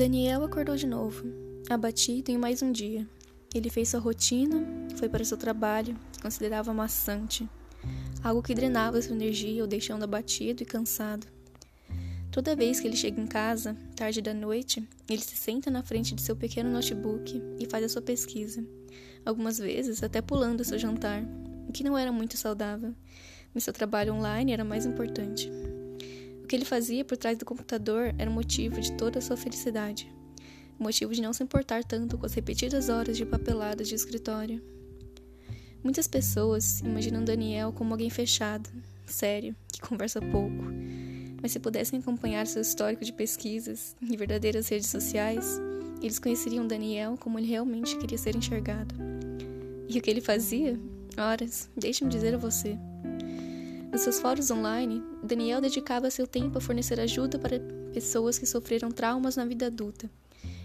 Daniel acordou de novo, abatido em mais um dia. Ele fez sua rotina, foi para seu trabalho, que considerava maçante, algo que drenava sua energia, o deixando abatido e cansado. Toda vez que ele chega em casa, tarde da noite, ele se senta na frente de seu pequeno notebook e faz a sua pesquisa, algumas vezes até pulando seu jantar, o que não era muito saudável, mas seu trabalho online era mais importante que ele fazia por trás do computador era o motivo de toda a sua felicidade. O motivo de não se importar tanto com as repetidas horas de papeladas de escritório. Muitas pessoas imaginam Daniel como alguém fechado, sério, que conversa pouco. Mas se pudessem acompanhar seu histórico de pesquisas e verdadeiras redes sociais, eles conheceriam Daniel como ele realmente queria ser enxergado. E o que ele fazia? Horas, deixe-me dizer a você. Nos seus fóruns online, Daniel dedicava seu tempo a fornecer ajuda para pessoas que sofreram traumas na vida adulta,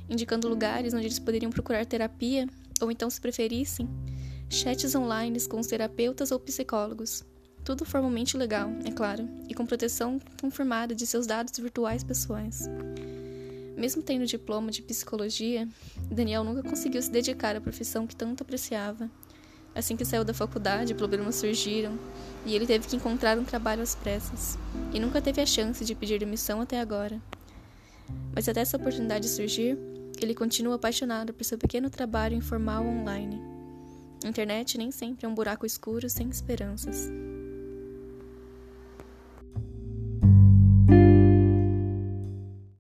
indicando lugares onde eles poderiam procurar terapia ou então, se preferissem, chats online com os terapeutas ou psicólogos. Tudo formalmente legal, é claro, e com proteção confirmada de seus dados virtuais pessoais. Mesmo tendo diploma de psicologia, Daniel nunca conseguiu se dedicar à profissão que tanto apreciava Assim que saiu da faculdade, problemas surgiram e ele teve que encontrar um trabalho às pressas. E nunca teve a chance de pedir demissão até agora. Mas até essa oportunidade surgir, ele continua apaixonado por seu pequeno trabalho informal online. A internet nem sempre é um buraco escuro sem esperanças.